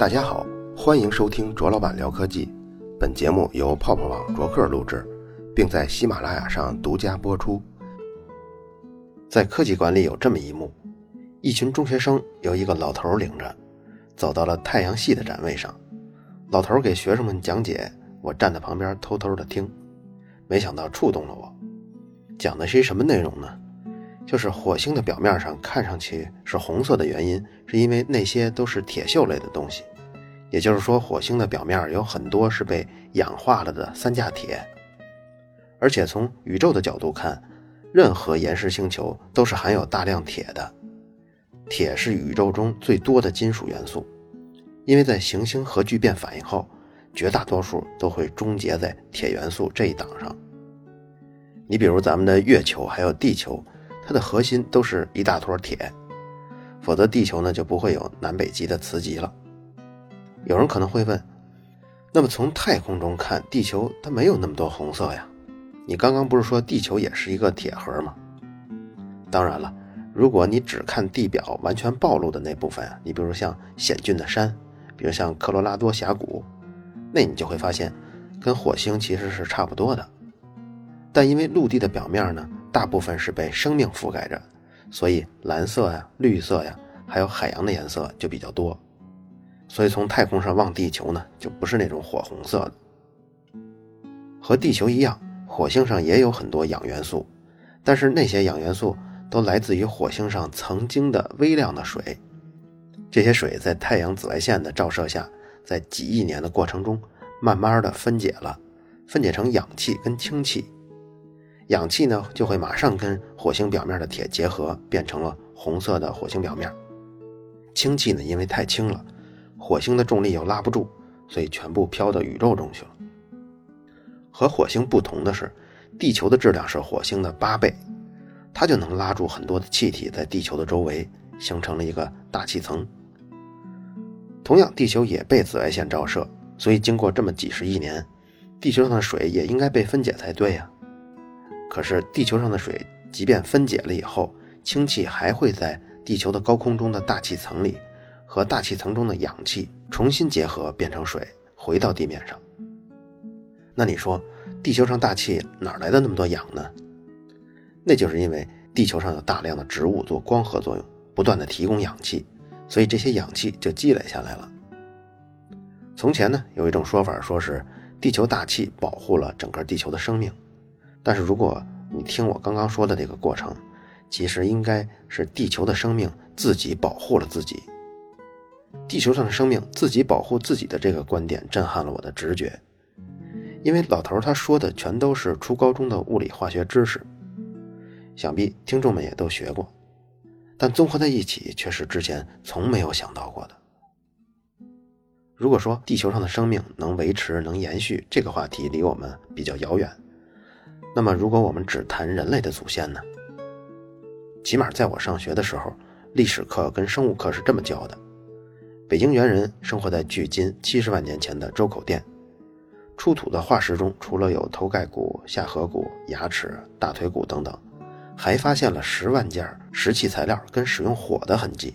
大家好，欢迎收听卓老板聊科技。本节目由泡泡网卓克录制，并在喜马拉雅上独家播出。在科技馆里有这么一幕：一群中学生由一个老头领着，走到了太阳系的展位上。老头给学生们讲解，我站在旁边偷偷的听。没想到触动了我。讲的是什么内容呢？就是火星的表面上看上去是红色的原因，是因为那些都是铁锈类的东西。也就是说，火星的表面有很多是被氧化了的三价铁。而且从宇宙的角度看，任何岩石星球都是含有大量铁的。铁是宇宙中最多的金属元素，因为在行星核聚变反应后，绝大多数都会终结在铁元素这一档上。你比如咱们的月球还有地球，它的核心都是一大坨铁，否则地球呢就不会有南北极的磁极了。有人可能会问，那么从太空中看，地球它没有那么多红色呀？你刚刚不是说地球也是一个铁盒吗？当然了，如果你只看地表完全暴露的那部分啊，你比如像险峻的山，比如像科罗拉多峡谷，那你就会发现，跟火星其实是差不多的。但因为陆地的表面呢，大部分是被生命覆盖着，所以蓝色呀、绿色呀，还有海洋的颜色就比较多。所以从太空上望地球呢，就不是那种火红色的。和地球一样，火星上也有很多氧元素，但是那些氧元素都来自于火星上曾经的微量的水。这些水在太阳紫外线的照射下，在几亿年的过程中，慢慢的分解了，分解成氧气跟氢气。氧气呢，就会马上跟火星表面的铁结合，变成了红色的火星表面。氢气呢，因为太轻了，火星的重力又拉不住，所以全部飘到宇宙中去了。和火星不同的是，地球的质量是火星的八倍，它就能拉住很多的气体在地球的周围，形成了一个大气层。同样，地球也被紫外线照射，所以经过这么几十亿年，地球上的水也应该被分解才对呀。可是地球上的水，即便分解了以后，氢气还会在地球的高空中的大气层里，和大气层中的氧气重新结合变成水，回到地面上。那你说，地球上大气哪来的那么多氧呢？那就是因为地球上有大量的植物做光合作用，不断的提供氧气，所以这些氧气就积累下来了。从前呢，有一种说法，说是地球大气保护了整个地球的生命。但是如果你听我刚刚说的这个过程，其实应该是地球的生命自己保护了自己。地球上的生命自己保护自己的这个观点震撼了我的直觉，因为老头他说的全都是初高中的物理化学知识，想必听众们也都学过，但综合在一起却是之前从没有想到过的。如果说地球上的生命能维持、能延续，这个话题离我们比较遥远。那么，如果我们只谈人类的祖先呢？起码在我上学的时候，历史课跟生物课是这么教的：北京猿人生活在距今七十万年前的周口店，出土的化石中，除了有头盖骨、下颌骨、牙齿、大腿骨等等，还发现了十万件石器材料跟使用火的痕迹。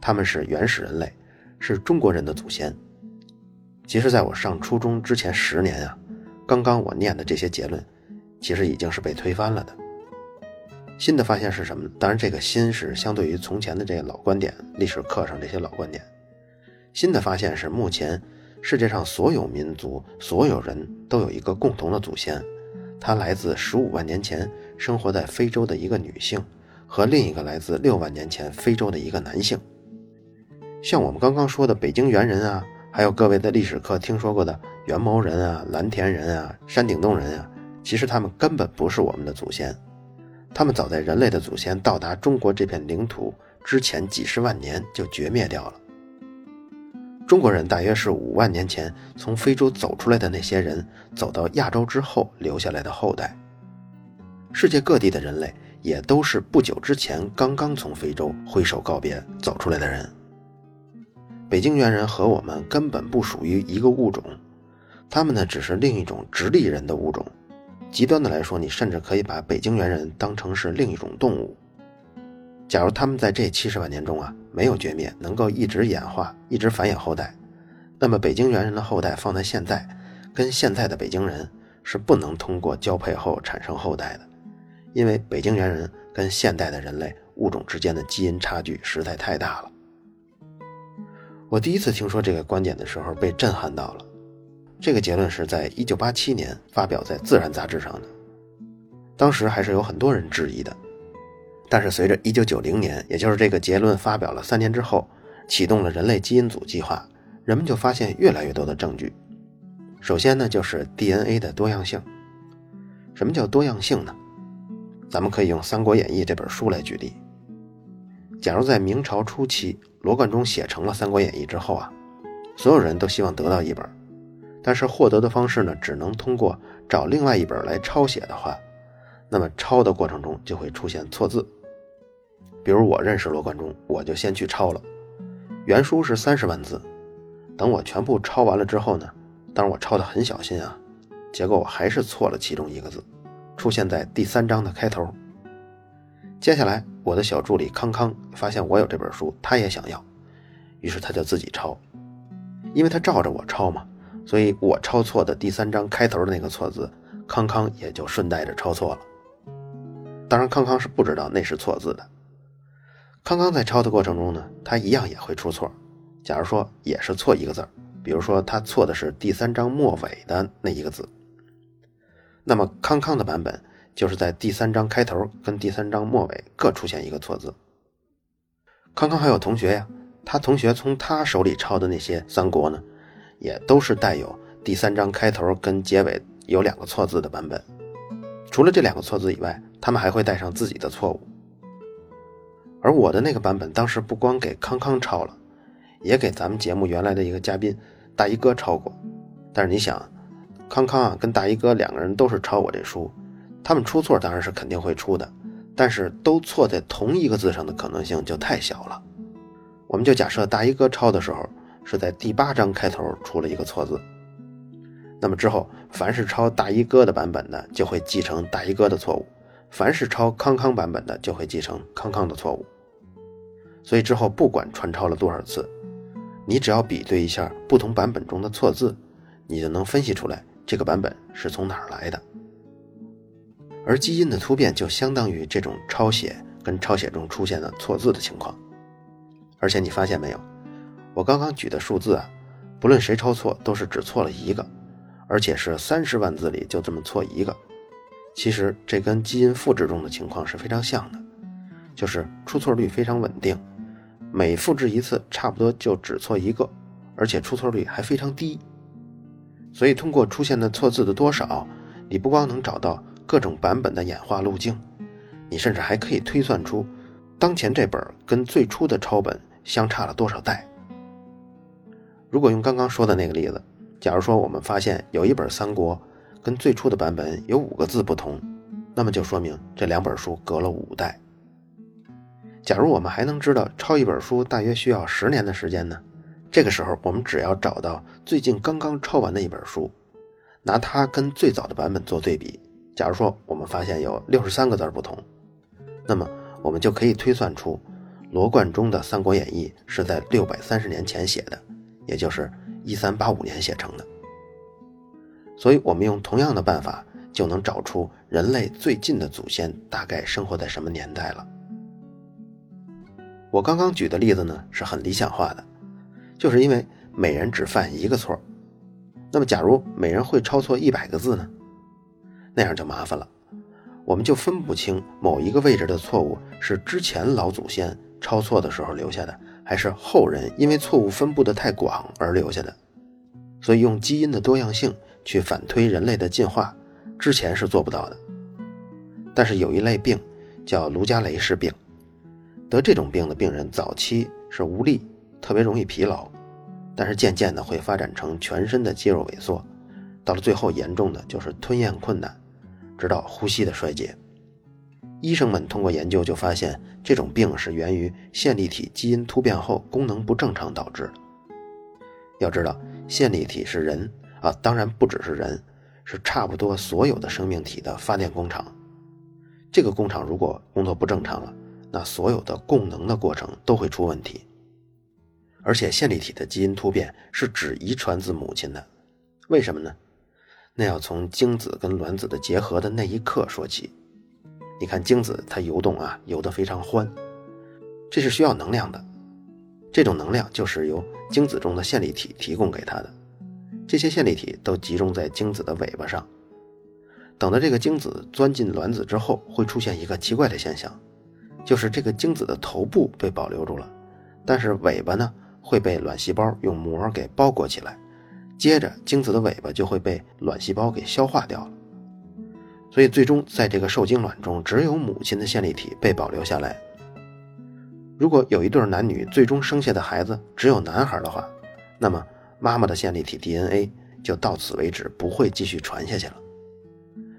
他们是原始人类，是中国人的祖先。其实，在我上初中之前十年啊，刚刚我念的这些结论。其实已经是被推翻了的。新的发现是什么？当然，这个新是相对于从前的这个老观点，历史课上这些老观点。新的发现是，目前世界上所有民族、所有人都有一个共同的祖先，它来自十五万年前生活在非洲的一个女性，和另一个来自六万年前非洲的一个男性。像我们刚刚说的北京猿人啊，还有各位的历史课听说过的元谋人啊、蓝田人啊、山顶洞人啊。其实他们根本不是我们的祖先，他们早在人类的祖先到达中国这片领土之前几十万年就绝灭掉了。中国人大约是五万年前从非洲走出来的那些人走到亚洲之后留下来的后代。世界各地的人类也都是不久之前刚刚从非洲挥手告别走出来的人。北京猿人和我们根本不属于一个物种，他们呢只是另一种直立人的物种。极端的来说，你甚至可以把北京猿人当成是另一种动物。假如他们在这七十万年中啊没有绝灭，能够一直演化、一直繁衍后代，那么北京猿人的后代放在现在，跟现在的北京人是不能通过交配后产生后代的，因为北京猿人跟现代的人类物种之间的基因差距实在太大了。我第一次听说这个观点的时候，被震撼到了。这个结论是在1987年发表在《自然》杂志上的，当时还是有很多人质疑的。但是随着1990年，也就是这个结论发表了三年之后，启动了人类基因组计划，人们就发现越来越多的证据。首先呢，就是 DNA 的多样性。什么叫多样性呢？咱们可以用《三国演义》这本书来举例。假如在明朝初期，罗贯中写成了《三国演义》之后啊，所有人都希望得到一本。但是获得的方式呢，只能通过找另外一本来抄写的话，那么抄的过程中就会出现错字。比如我认识罗贯中，我就先去抄了，原书是三十万字，等我全部抄完了之后呢，当然我抄的很小心啊，结果我还是错了其中一个字，出现在第三章的开头。接下来我的小助理康康发现我有这本书，他也想要，于是他就自己抄，因为他照着我抄嘛。所以我抄错的第三章开头的那个错字，康康也就顺带着抄错了。当然，康康是不知道那是错字的。康康在抄的过程中呢，他一样也会出错。假如说也是错一个字比如说他错的是第三章末尾的那一个字，那么康康的版本就是在第三章开头跟第三章末尾各出现一个错字。康康还有同学呀，他同学从他手里抄的那些三国呢？也都是带有第三章开头跟结尾有两个错字的版本。除了这两个错字以外，他们还会带上自己的错误。而我的那个版本，当时不光给康康抄了，也给咱们节目原来的一个嘉宾大衣哥抄过。但是你想，康康啊跟大衣哥两个人都是抄我这书，他们出错当然是肯定会出的，但是都错在同一个字上的可能性就太小了。我们就假设大衣哥抄的时候。是在第八章开头出了一个错字，那么之后凡是抄大衣哥的版本的就会继承大衣哥的错误，凡是抄康康版本的就会继承康康的错误。所以之后不管传抄了多少次，你只要比对一下不同版本中的错字，你就能分析出来这个版本是从哪儿来的。而基因的突变就相当于这种抄写跟抄写中出现的错字的情况，而且你发现没有？我刚刚举的数字啊，不论谁抄错，都是只错了一个，而且是三十万字里就这么错一个。其实这跟基因复制中的情况是非常像的，就是出错率非常稳定，每复制一次差不多就只错一个，而且出错率还非常低。所以通过出现的错字的多少，你不光能找到各种版本的演化路径，你甚至还可以推算出当前这本跟最初的抄本相差了多少代。如果用刚刚说的那个例子，假如说我们发现有一本《三国》跟最初的版本有五个字不同，那么就说明这两本书隔了五代。假如我们还能知道抄一本书大约需要十年的时间呢？这个时候我们只要找到最近刚刚抄完的一本书，拿它跟最早的版本做对比，假如说我们发现有六十三个字不同，那么我们就可以推算出罗贯中的《三国演义》是在六百三十年前写的。也就是一三八五年写成的，所以我们用同样的办法就能找出人类最近的祖先大概生活在什么年代了。我刚刚举的例子呢是很理想化的，就是因为每人只犯一个错。那么，假如每人会抄错一百个字呢？那样就麻烦了，我们就分不清某一个位置的错误是之前老祖先抄错的时候留下的。还是后人因为错误分布的太广而留下的，所以用基因的多样性去反推人类的进化，之前是做不到的。但是有一类病叫卢加雷氏病，得这种病的病人早期是无力，特别容易疲劳，但是渐渐的会发展成全身的肌肉萎缩，到了最后严重的就是吞咽困难，直到呼吸的衰竭。医生们通过研究就发现，这种病是源于线粒体基因突变后功能不正常导致的。要知道，线粒体是人啊，当然不只是人，是差不多所有的生命体的发电工厂。这个工厂如果工作不正常了，那所有的供能的过程都会出问题。而且线粒体的基因突变是只遗传自母亲的，为什么呢？那要从精子跟卵子的结合的那一刻说起。你看精子它游动啊，游得非常欢，这是需要能量的。这种能量就是由精子中的线粒体提供给它的。这些线粒体都集中在精子的尾巴上。等到这个精子钻进卵子之后，会出现一个奇怪的现象，就是这个精子的头部被保留住了，但是尾巴呢会被卵细胞用膜给包裹起来。接着，精子的尾巴就会被卵细胞给消化掉了，所以最终在这个受精卵中，只有母亲的线粒体被保留下来。如果有一对男女最终生下的孩子只有男孩的话，那么妈妈的线粒体 DNA 就到此为止，不会继续传下去了。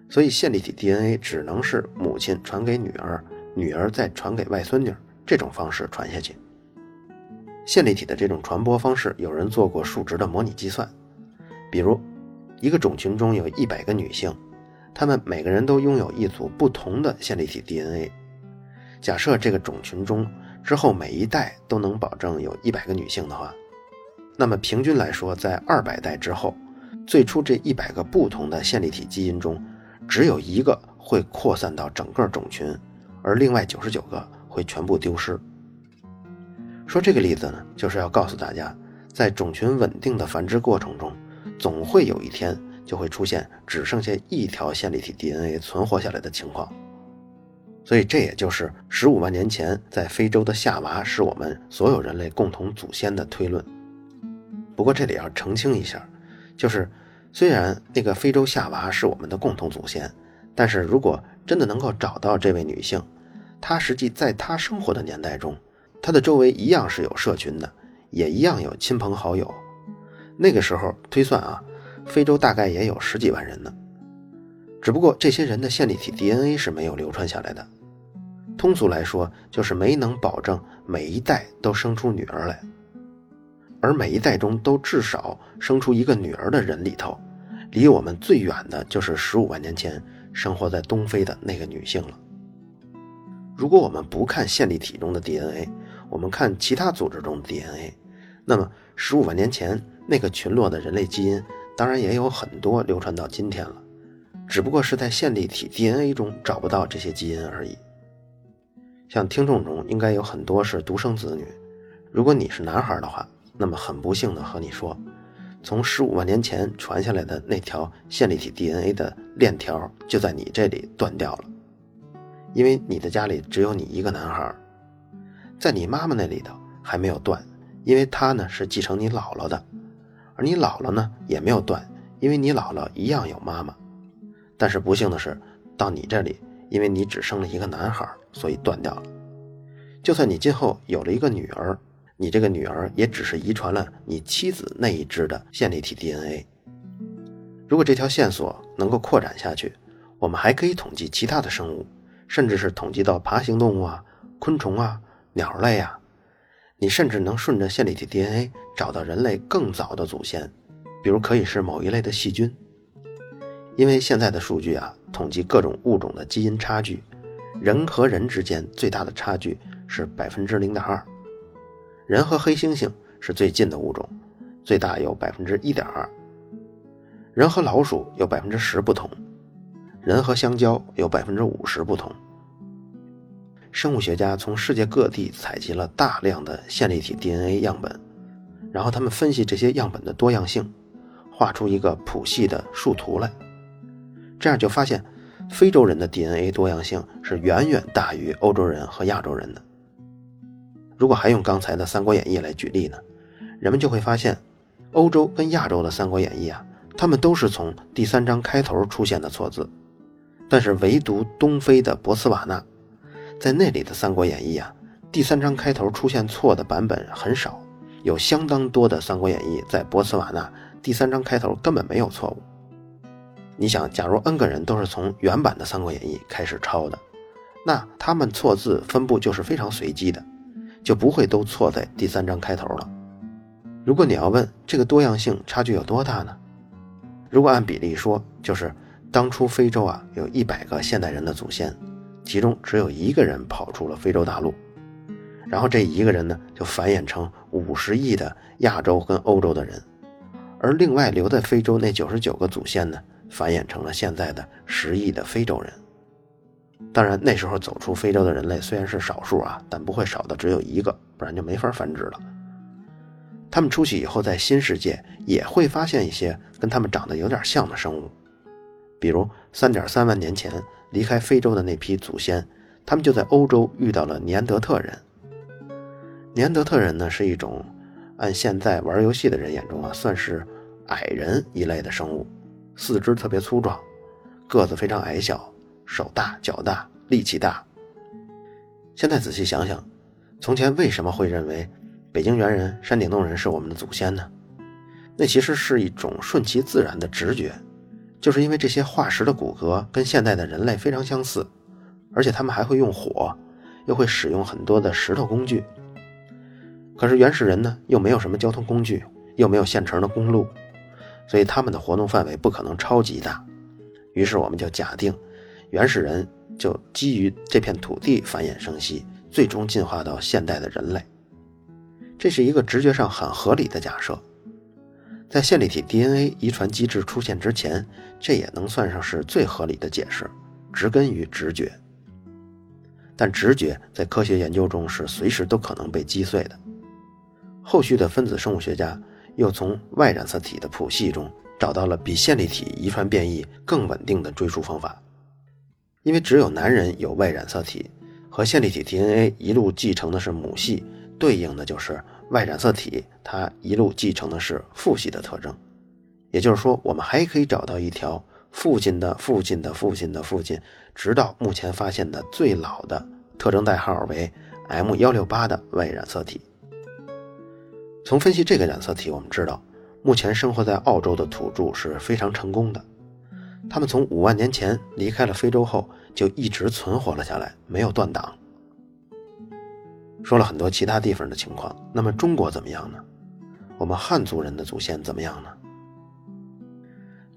所以，线粒体 DNA 只能是母亲传给女儿，女儿再传给外孙女这种方式传下去。线粒体的这种传播方式，有人做过数值的模拟计算。比如，一个种群中有一百个女性，她们每个人都拥有一组不同的线粒体 DNA。假设这个种群中之后每一代都能保证有一百个女性的话，那么平均来说，在二百代之后，最初这一百个不同的线粒体基因中，只有一个会扩散到整个种群，而另外九十九个会全部丢失。说这个例子呢，就是要告诉大家，在种群稳定的繁殖过程中。总会有一天就会出现只剩下一条线粒体 DNA 存活下来的情况，所以这也就是十五万年前在非洲的夏娃是我们所有人类共同祖先的推论。不过这里要澄清一下，就是虽然那个非洲夏娃是我们的共同祖先，但是如果真的能够找到这位女性，她实际在她生活的年代中，她的周围一样是有社群的，也一样有亲朋好友。那个时候推算啊，非洲大概也有十几万人呢，只不过这些人的线粒体 DNA 是没有流传下来的。通俗来说，就是没能保证每一代都生出女儿来。而每一代中都至少生出一个女儿的人里头，离我们最远的就是十五万年前生活在东非的那个女性了。如果我们不看线粒体中的 DNA，我们看其他组织中的 DNA，那么十五万年前。那个群落的人类基因当然也有很多流传到今天了，只不过是在线粒体 DNA 中找不到这些基因而已。像听众中应该有很多是独生子女，如果你是男孩的话，那么很不幸的和你说，从十五万年前传下来的那条线粒体 DNA 的链条就在你这里断掉了，因为你的家里只有你一个男孩，在你妈妈那里头还没有断，因为她呢是继承你姥姥的。而你姥姥呢也没有断，因为你姥姥一样有妈妈。但是不幸的是，到你这里，因为你只生了一个男孩，所以断掉了。就算你今后有了一个女儿，你这个女儿也只是遗传了你妻子那一支的线粒体 DNA。如果这条线索能够扩展下去，我们还可以统计其他的生物，甚至是统计到爬行动物啊、昆虫啊、鸟类啊。你甚至能顺着线粒体 DNA 找到人类更早的祖先，比如可以是某一类的细菌。因为现在的数据啊，统计各种物种的基因差距，人和人之间最大的差距是百分之零点二，人和黑猩猩是最近的物种，最大有百分之一点二，人和老鼠有百分之十不同，人和香蕉有百分之五十不同。生物学家从世界各地采集了大量的线粒体 DNA 样本，然后他们分析这些样本的多样性，画出一个谱系的树图来。这样就发现，非洲人的 DNA 多样性是远远大于欧洲人和亚洲人的。如果还用刚才的《三国演义》来举例呢，人们就会发现，欧洲跟亚洲的《三国演义》啊，他们都是从第三章开头出现的错字，但是唯独东非的博茨瓦纳。在那里的《三国演义》啊，第三章开头出现错的版本很少，有相当多的《三国演义》在博茨瓦纳第三章开头根本没有错误。你想，假如 N 个人都是从原版的《三国演义》开始抄的，那他们错字分布就是非常随机的，就不会都错在第三章开头了。如果你要问这个多样性差距有多大呢？如果按比例说，就是当初非洲啊有一百个现代人的祖先。其中只有一个人跑出了非洲大陆，然后这一个人呢，就繁衍成五十亿的亚洲跟欧洲的人，而另外留在非洲那九十九个祖先呢，繁衍成了现在的十亿的非洲人。当然，那时候走出非洲的人类虽然是少数啊，但不会少的只有一个，不然就没法繁殖了。他们出去以后，在新世界也会发现一些跟他们长得有点像的生物，比如三点三万年前离开非洲的那批祖先，他们就在欧洲遇到了尼安德特人。尼安德特人呢，是一种按现在玩游戏的人眼中啊，算是矮人一类的生物，四肢特别粗壮，个子非常矮小，手大脚大，力气大。现在仔细想想，从前为什么会认为北京猿人、山顶洞人是我们的祖先呢？那其实是一种顺其自然的直觉，就是因为这些化石的骨骼跟现代的人类非常相似，而且他们还会用火，又会使用很多的石头工具。可是原始人呢，又没有什么交通工具，又没有现成的公路，所以他们的活动范围不可能超级大。于是我们就假定，原始人就基于这片土地繁衍生息，最终进化到现代的人类。这是一个直觉上很合理的假设。在线粒体 DNA 遗传机制出现之前，这也能算上是最合理的解释，植根于直觉。但直觉在科学研究中是随时都可能被击碎的。后续的分子生物学家又从 Y 染色体的谱系中找到了比线粒体遗传变异更稳定的追溯方法，因为只有男人有 Y 染色体，和线粒体 DNA 一路继承的是母系，对应的就是 Y 染色体，它一路继承的是父系的特征。也就是说，我们还可以找到一条父亲的父亲的父亲的父亲，直到目前发现的最老的特征代号为 M 幺六八的 Y 染色体。从分析这个染色体，我们知道，目前生活在澳洲的土著是非常成功的。他们从五万年前离开了非洲后，就一直存活了下来，没有断档。说了很多其他地方的情况，那么中国怎么样呢？我们汉族人的祖先怎么样呢？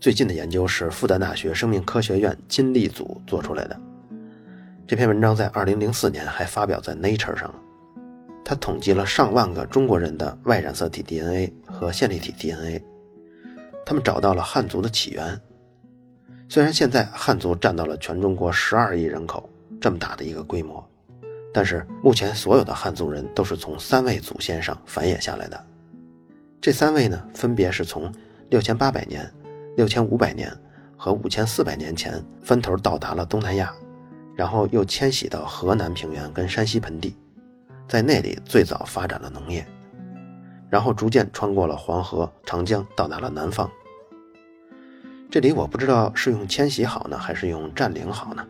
最近的研究是复旦大学生命科学院金立组做出来的，这篇文章在二零零四年还发表在 Nature 上了。他统计了上万个中国人的 Y 染色体 DNA 和线粒体 DNA，他们找到了汉族的起源。虽然现在汉族占到了全中国十二亿人口这么大的一个规模，但是目前所有的汉族人都是从三位祖先上繁衍下来的。这三位呢，分别是从六千八百年、六千五百年和五千四百年前分头到达了东南亚，然后又迁徙到河南平原跟山西盆地。在那里最早发展了农业，然后逐渐穿过了黄河、长江，到达了南方。这里我不知道是用迁徙好呢，还是用占领好呢？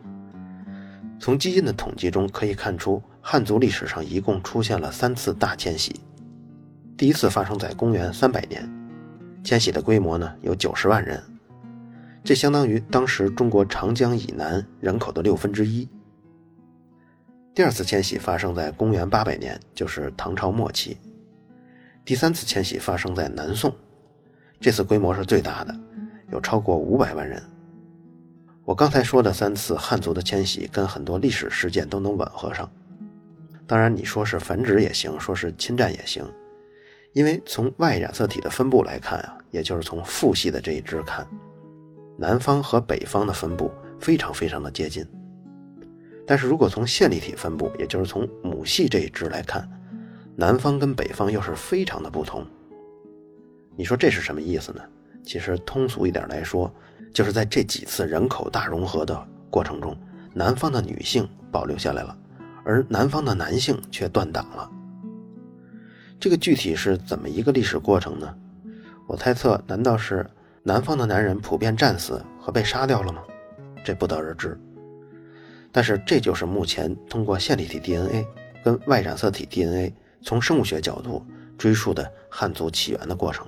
从基因的统计中可以看出，汉族历史上一共出现了三次大迁徙。第一次发生在公元三百年，迁徙的规模呢有九十万人，这相当于当时中国长江以南人口的六分之一。第二次迁徙发生在公元八百年，就是唐朝末期。第三次迁徙发生在南宋，这次规模是最大的，有超过五百万人。我刚才说的三次汉族的迁徙，跟很多历史事件都能吻合上。当然，你说是繁殖也行，说是侵占也行，因为从外染色体的分布来看啊，也就是从父系的这一支看，南方和北方的分布非常非常的接近。但是如果从线粒体分布，也就是从母系这一支来看，南方跟北方又是非常的不同。你说这是什么意思呢？其实通俗一点来说，就是在这几次人口大融合的过程中，南方的女性保留下来了，而南方的男性却断档了。这个具体是怎么一个历史过程呢？我猜测，难道是南方的男人普遍战死和被杀掉了吗？这不得而知。但是这就是目前通过线粒体 DNA 跟 Y 染色体 DNA 从生物学角度追溯的汉族起源的过程。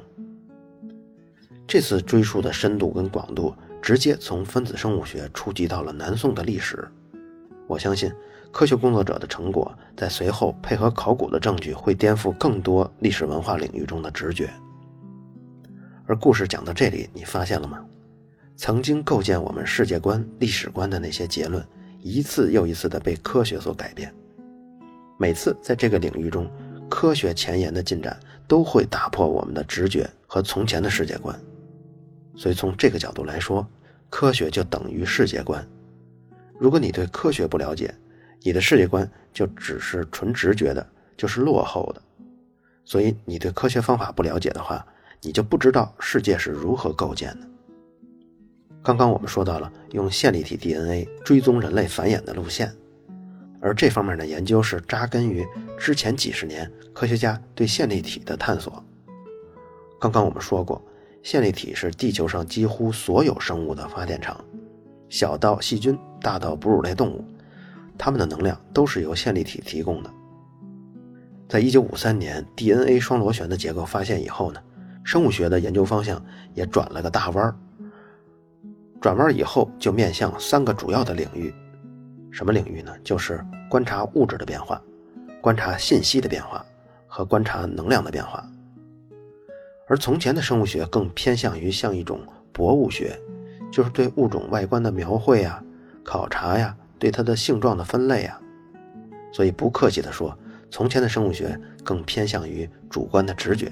这次追溯的深度跟广度，直接从分子生物学触及到了南宋的历史。我相信科学工作者的成果，在随后配合考古的证据，会颠覆更多历史文化领域中的直觉。而故事讲到这里，你发现了吗？曾经构建我们世界观、历史观的那些结论。一次又一次的被科学所改变，每次在这个领域中，科学前沿的进展都会打破我们的直觉和从前的世界观。所以从这个角度来说，科学就等于世界观。如果你对科学不了解，你的世界观就只是纯直觉的，就是落后的。所以你对科学方法不了解的话，你就不知道世界是如何构建的。刚刚我们说到了用线粒体 DNA 追踪人类繁衍的路线，而这方面的研究是扎根于之前几十年科学家对线粒体的探索。刚刚我们说过，线粒体是地球上几乎所有生物的发电厂，小到细菌，大到哺乳类动物，它们的能量都是由线粒体提供的。在一九五三年 DNA 双螺旋的结构发现以后呢，生物学的研究方向也转了个大弯儿。转弯以后就面向三个主要的领域，什么领域呢？就是观察物质的变化、观察信息的变化和观察能量的变化。而从前的生物学更偏向于像一种博物学，就是对物种外观的描绘啊、考察呀、对它的性状的分类啊。所以不客气地说。从前的生物学更偏向于主观的直觉，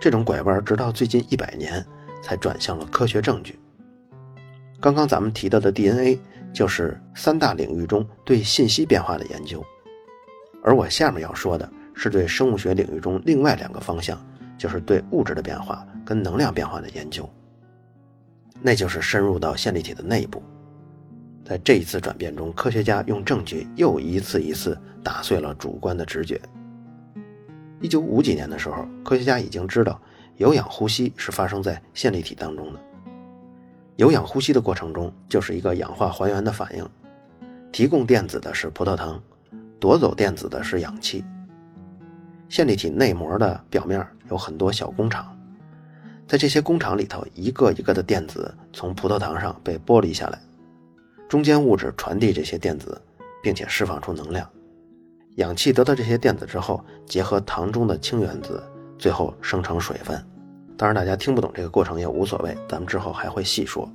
这种拐弯直到最近一百年才转向了科学证据。刚刚咱们提到的 DNA 就是三大领域中对信息变化的研究，而我下面要说的是对生物学领域中另外两个方向，就是对物质的变化跟能量变化的研究，那就是深入到线粒体的内部。在这一次转变中，科学家用证据又一次一次打碎了主观的直觉。一九五几年的时候，科学家已经知道有氧呼吸是发生在线粒体当中的。有氧呼吸的过程中，就是一个氧化还原的反应，提供电子的是葡萄糖，夺走电子的是氧气。线粒体内膜的表面有很多小工厂，在这些工厂里头，一个一个的电子从葡萄糖上被剥离下来。中间物质传递这些电子，并且释放出能量。氧气得到这些电子之后，结合糖中的氢原子，最后生成水分。当然，大家听不懂这个过程也无所谓，咱们之后还会细说。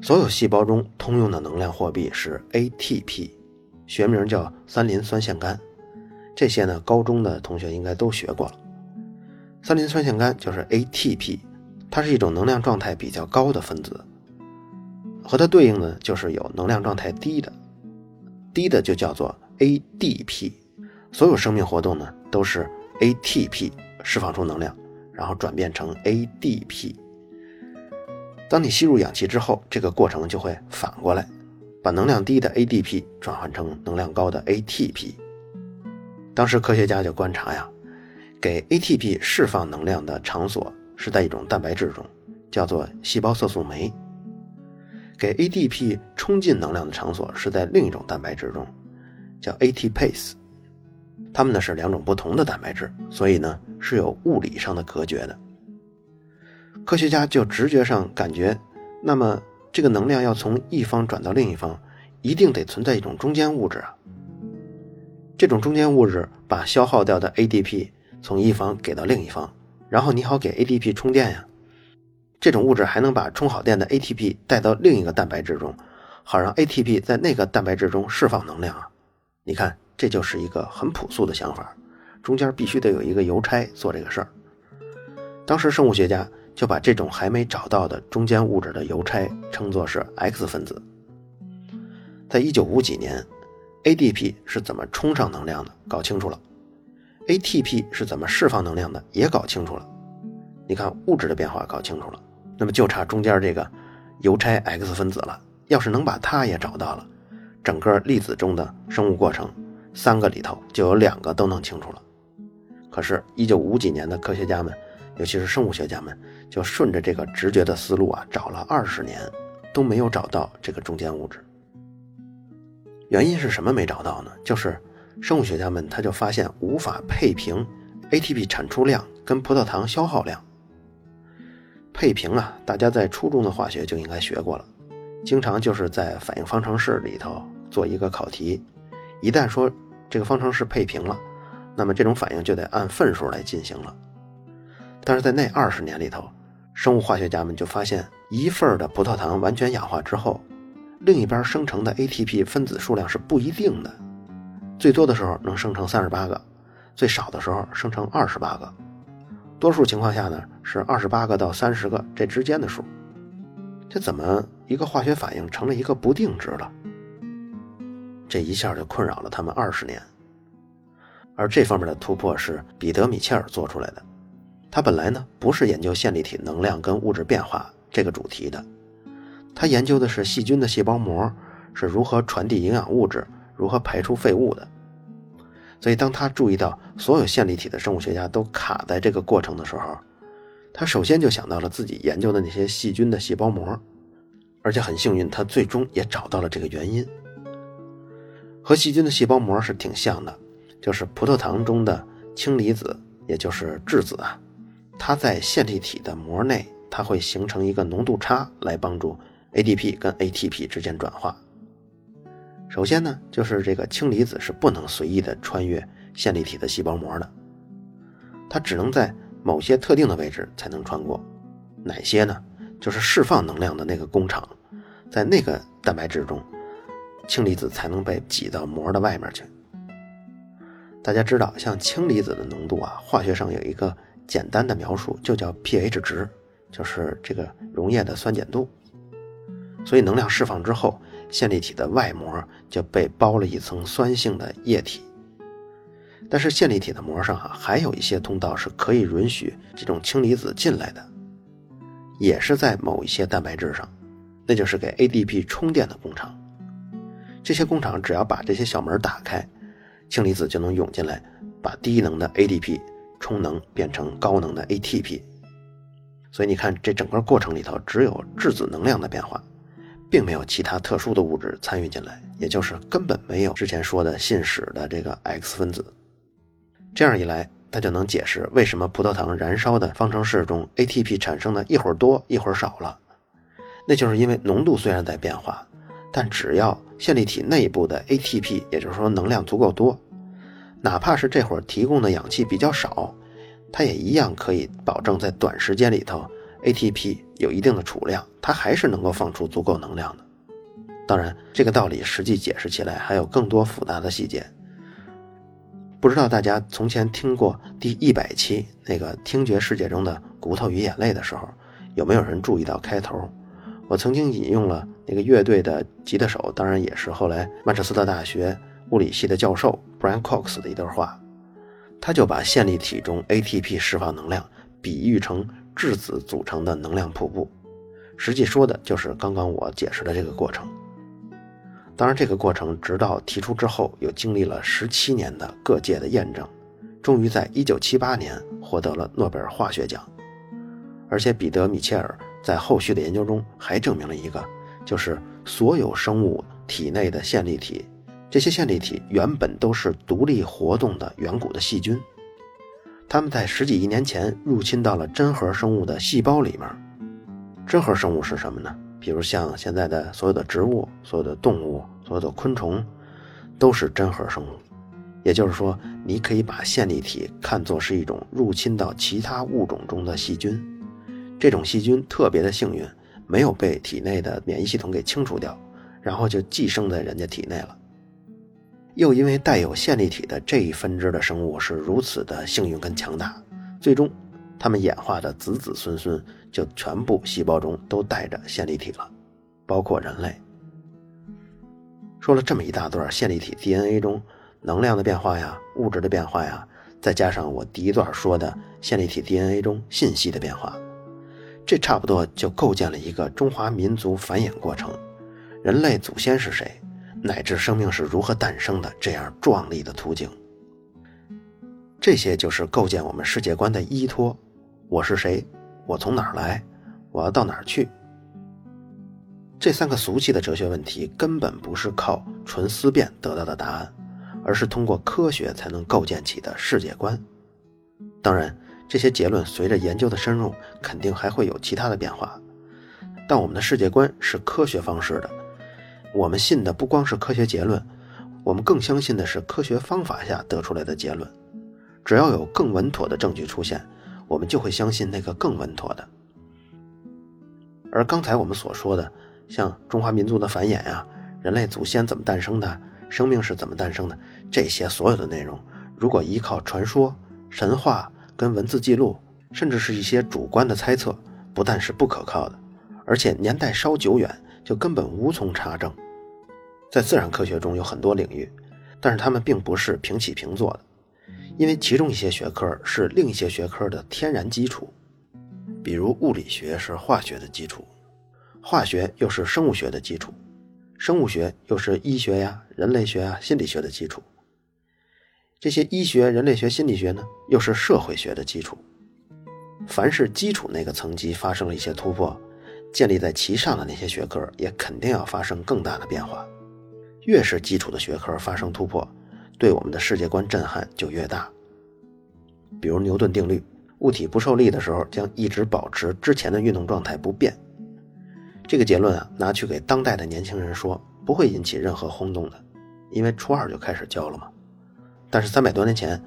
所有细胞中通用的能量货币是 ATP，学名叫三磷酸腺苷。这些呢，高中的同学应该都学过了。三磷酸腺苷就是 ATP，它是一种能量状态比较高的分子。和它对应的就是有能量状态低的，低的就叫做 ADP。所有生命活动呢都是 ATP 释放出能量，然后转变成 ADP。当你吸入氧气之后，这个过程就会反过来，把能量低的 ADP 转换成能量高的 ATP。当时科学家就观察呀，给 ATP 释放能量的场所是在一种蛋白质中，叫做细胞色素酶。给 ADP 充进能量的场所是在另一种蛋白质中，叫 ATPase。它们呢是两种不同的蛋白质，所以呢是有物理上的隔绝的。科学家就直觉上感觉，那么这个能量要从一方转到另一方，一定得存在一种中间物质啊。这种中间物质把消耗掉的 ADP 从一方给到另一方，然后你好给 ADP 充电呀。这种物质还能把充好电的 ATP 带到另一个蛋白质中，好让 ATP 在那个蛋白质中释放能量啊！你看，这就是一个很朴素的想法，中间必须得有一个邮差做这个事儿。当时生物学家就把这种还没找到的中间物质的邮差称作是 X 分子。在一九五几年，ADP 是怎么充上能量的，搞清楚了；ATP 是怎么释放能量的，也搞清楚了。你看物质的变化搞清楚了。那么就差中间这个邮差 X 分子了。要是能把它也找到了，整个粒子中的生物过程，三个里头就有两个都弄清楚了。可是，一九五几年的科学家们，尤其是生物学家们，就顺着这个直觉的思路啊，找了二十年，都没有找到这个中间物质。原因是什么没找到呢？就是生物学家们他就发现无法配平 ATP 产出量跟葡萄糖消耗量。配平啊，大家在初中的化学就应该学过了，经常就是在反应方程式里头做一个考题，一旦说这个方程式配平了，那么这种反应就得按份数来进行了。但是在那二十年里头，生物化学家们就发现，一份的葡萄糖完全氧化之后，另一边生成的 ATP 分子数量是不一定的，最多的时候能生成三十八个，最少的时候生成二十八个，多数情况下呢是二十八个到三十个这之间的数。这怎么一个化学反应成了一个不定值了？这一下就困扰了他们二十年。而这方面的突破是彼得·米切尔做出来的。他本来呢不是研究线粒体能量跟物质变化这个主题的，他研究的是细菌的细胞膜是如何传递营养物质、如何排出废物的。所以，当他注意到所有线粒体的生物学家都卡在这个过程的时候，他首先就想到了自己研究的那些细菌的细胞膜，而且很幸运，他最终也找到了这个原因。和细菌的细胞膜是挺像的，就是葡萄糖中的氢离子，也就是质子啊，它在线粒体的膜内，它会形成一个浓度差来帮助 ADP 跟 ATP 之间转化。首先呢，就是这个氢离子是不能随意的穿越线粒体的细胞膜的，它只能在某些特定的位置才能穿过，哪些呢？就是释放能量的那个工厂，在那个蛋白质中，氢离子才能被挤到膜的外面去。大家知道，像氢离子的浓度啊，化学上有一个简单的描述，就叫 pH 值，就是这个溶液的酸碱度。所以能量释放之后，线粒体的外膜就被包了一层酸性的液体。但是线粒体的膜上啊，还有一些通道是可以允许这种氢离子进来的，也是在某一些蛋白质上，那就是给 ADP 充电的工厂。这些工厂只要把这些小门打开，氢离子就能涌进来，把低能的 ADP 充能变成高能的 ATP。所以你看，这整个过程里头只有质子能量的变化，并没有其他特殊的物质参与进来，也就是根本没有之前说的信使的这个 X 分子。这样一来，它就能解释为什么葡萄糖燃烧的方程式中 ATP 产生的一会儿多一会儿少了。那就是因为浓度虽然在变化，但只要线粒体内部的 ATP，也就是说能量足够多，哪怕是这会儿提供的氧气比较少，它也一样可以保证在短时间里头 ATP 有一定的储量，它还是能够放出足够能量的。当然，这个道理实际解释起来还有更多复杂的细节。不知道大家从前听过第一百期那个听觉世界中的骨头与眼泪的时候，有没有人注意到开头？我曾经引用了那个乐队的吉他手，当然也是后来曼彻斯特大学物理系的教授 Brian Cox 的一段话。他就把线粒体中 ATP 释放能量比喻成质子组成的能量瀑布，实际说的就是刚刚我解释的这个过程。当然，这个过程直到提出之后，又经历了十七年的各界的验证，终于在一九七八年获得了诺贝尔化学奖。而且，彼得·米切尔在后续的研究中还证明了一个，就是所有生物体内的线粒体，这些线粒体原本都是独立活动的远古的细菌，它们在十几亿年前入侵到了真核生物的细胞里面。真核生物是什么呢？比如像现在的所有的植物、所有的动物、所有的昆虫，都是真核生物。也就是说，你可以把线粒体看作是一种入侵到其他物种中的细菌。这种细菌特别的幸运，没有被体内的免疫系统给清除掉，然后就寄生在人家体内了。又因为带有线粒体的这一分支的生物是如此的幸运跟强大，最终。它们演化的子子孙孙就全部细胞中都带着线粒体了，包括人类。说了这么一大段线粒体 DNA 中能量的变化呀、物质的变化呀，再加上我第一段说的线粒体 DNA 中信息的变化，这差不多就构建了一个中华民族繁衍过程、人类祖先是谁，乃至生命是如何诞生的这样壮丽的图景。这些就是构建我们世界观的依托。我是谁？我从哪儿来？我要到哪儿去？这三个俗气的哲学问题根本不是靠纯思辨得到的答案，而是通过科学才能构建起的世界观。当然，这些结论随着研究的深入，肯定还会有其他的变化。但我们的世界观是科学方式的，我们信的不光是科学结论，我们更相信的是科学方法下得出来的结论。只要有更稳妥的证据出现。我们就会相信那个更稳妥的，而刚才我们所说的，像中华民族的繁衍呀，人类祖先怎么诞生的，生命是怎么诞生的，这些所有的内容，如果依靠传说、神话跟文字记录，甚至是一些主观的猜测，不但是不可靠的，而且年代稍久远，就根本无从查证。在自然科学中有很多领域，但是它们并不是平起平坐的，因为其中一些学科是另一些学科的天然基础，比如物理学是化学的基础，化学又是生物学的基础，生物学又是医学呀、人类学啊、心理学的基础。这些医学、人类学、心理学呢，又是社会学的基础。凡是基础那个层级发生了一些突破，建立在其上的那些学科也肯定要发生更大的变化。越是基础的学科发生突破，对我们的世界观震撼就越大。比如牛顿定律，物体不受力的时候将一直保持之前的运动状态不变。这个结论啊，拿去给当代的年轻人说，不会引起任何轰动的，因为初二就开始教了嘛。但是三百多年前，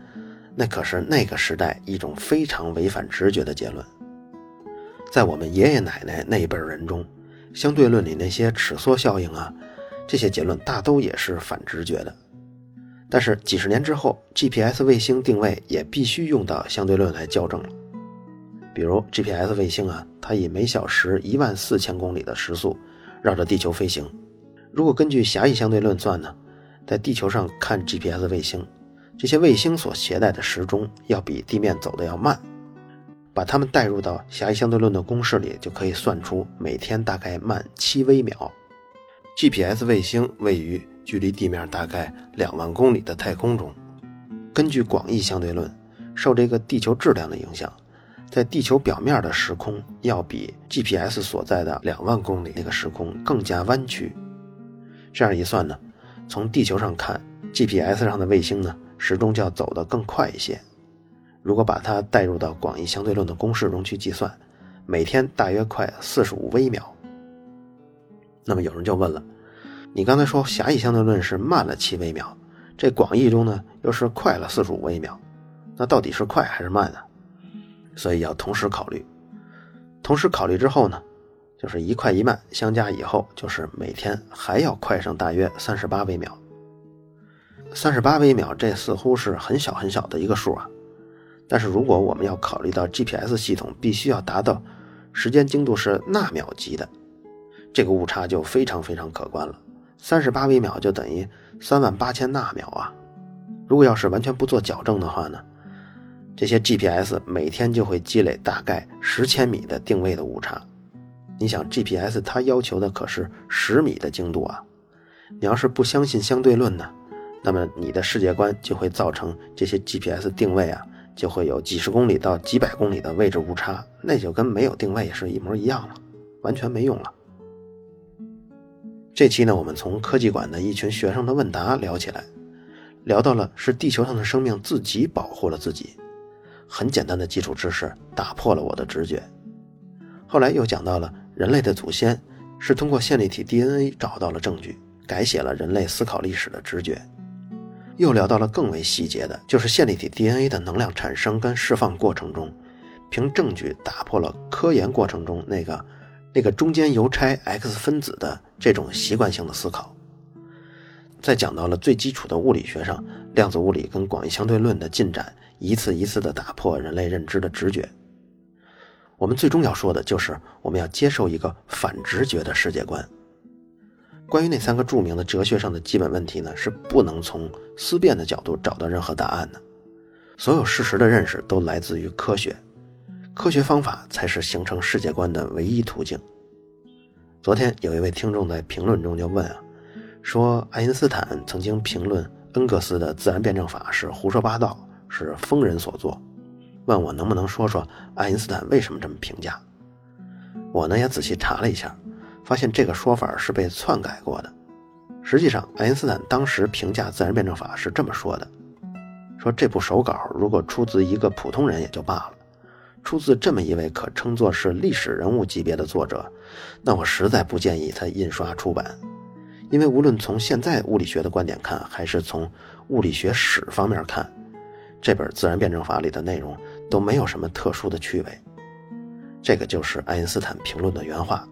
那可是那个时代一种非常违反直觉的结论。在我们爷爷奶奶那一辈人中，相对论里那些尺缩效应啊。这些结论大都也是反直觉的，但是几十年之后，GPS 卫星定位也必须用到相对论来校正了。比如 GPS 卫星啊，它以每小时一万四千公里的时速绕着地球飞行。如果根据狭义相对论算呢，在地球上看 GPS 卫星，这些卫星所携带的时钟要比地面走的要慢。把它们带入到狭义相对论的公式里，就可以算出每天大概慢七微秒。GPS 卫星位于距离地面大概两万公里的太空中。根据广义相对论，受这个地球质量的影响，在地球表面的时空要比 GPS 所在的两万公里那个时空更加弯曲。这样一算呢，从地球上看，GPS 上的卫星呢，时钟就要走得更快一些。如果把它带入到广义相对论的公式中去计算，每天大约快四十五微秒。那么有人就问了，你刚才说狭义相对论是慢了七微秒，这广义中呢又是快了四十五微秒，那到底是快还是慢呢？所以要同时考虑。同时考虑之后呢，就是一快一慢相加以后，就是每天还要快上大约三十八微秒。三十八微秒这似乎是很小很小的一个数啊，但是如果我们要考虑到 GPS 系统必须要达到时间精度是纳秒级的。这个误差就非常非常可观了，三十八微秒就等于三万八千纳秒啊！如果要是完全不做矫正的话呢，这些 GPS 每天就会积累大概十千米的定位的误差。你想 GPS 它要求的可是十米的精度啊！你要是不相信相对论呢，那么你的世界观就会造成这些 GPS 定位啊，就会有几十公里到几百公里的位置误差，那就跟没有定位是一模一样了，完全没用了。这期呢，我们从科技馆的一群学生的问答聊起来，聊到了是地球上的生命自己保护了自己，很简单的基础知识打破了我的直觉。后来又讲到了人类的祖先是通过线粒体 DNA 找到了证据，改写了人类思考历史的直觉。又聊到了更为细节的，就是线粒体 DNA 的能量产生跟释放过程中，凭证据打破了科研过程中那个。那个中间邮差 X 分子的这种习惯性的思考，在讲到了最基础的物理学上，量子物理跟广义相对论的进展，一次一次的打破人类认知的直觉。我们最终要说的就是，我们要接受一个反直觉的世界观。关于那三个著名的哲学上的基本问题呢，是不能从思辨的角度找到任何答案的。所有事实的认识都来自于科学。科学方法才是形成世界观的唯一途径。昨天有一位听众在评论中就问啊，说爱因斯坦曾经评论恩格斯的自然辩证法是胡说八道，是疯人所作，问我能不能说说爱因斯坦为什么这么评价。我呢也仔细查了一下，发现这个说法是被篡改过的。实际上，爱因斯坦当时评价自然辩证法是这么说的：说这部手稿如果出自一个普通人也就罢了。出自这么一位可称作是历史人物级别的作者，那我实在不建议他印刷出版，因为无论从现在物理学的观点看，还是从物理学史方面看，这本《自然辩证法》里的内容都没有什么特殊的趣味。这个就是爱因斯坦评论的原话，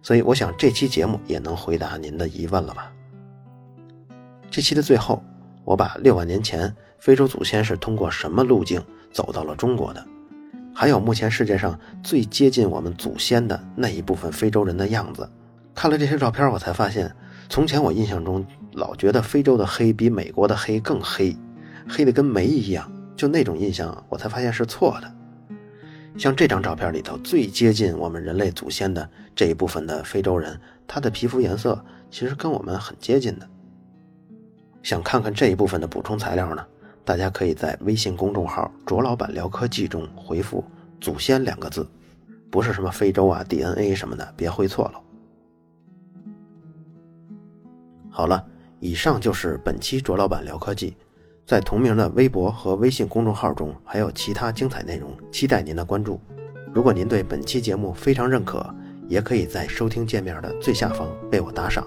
所以我想这期节目也能回答您的疑问了吧。这期的最后，我把六万年前非洲祖先是通过什么路径走到了中国的，还有目前世界上最接近我们祖先的那一部分非洲人的样子。看了这些照片，我才发现，从前我印象中老觉得非洲的黑比美国的黑更黑，黑的跟煤一样，就那种印象，我才发现是错的。像这张照片里头最接近我们人类祖先的这一部分的非洲人，他的皮肤颜色其实跟我们很接近的。想看看这一部分的补充材料呢？大家可以在微信公众号“卓老板聊科技”中回复“祖先”两个字，不是什么非洲啊、DNA 什么的，别回错了。好了，以上就是本期卓老板聊科技。在同名的微博和微信公众号中，还有其他精彩内容，期待您的关注。如果您对本期节目非常认可，也可以在收听界面的最下方为我打赏。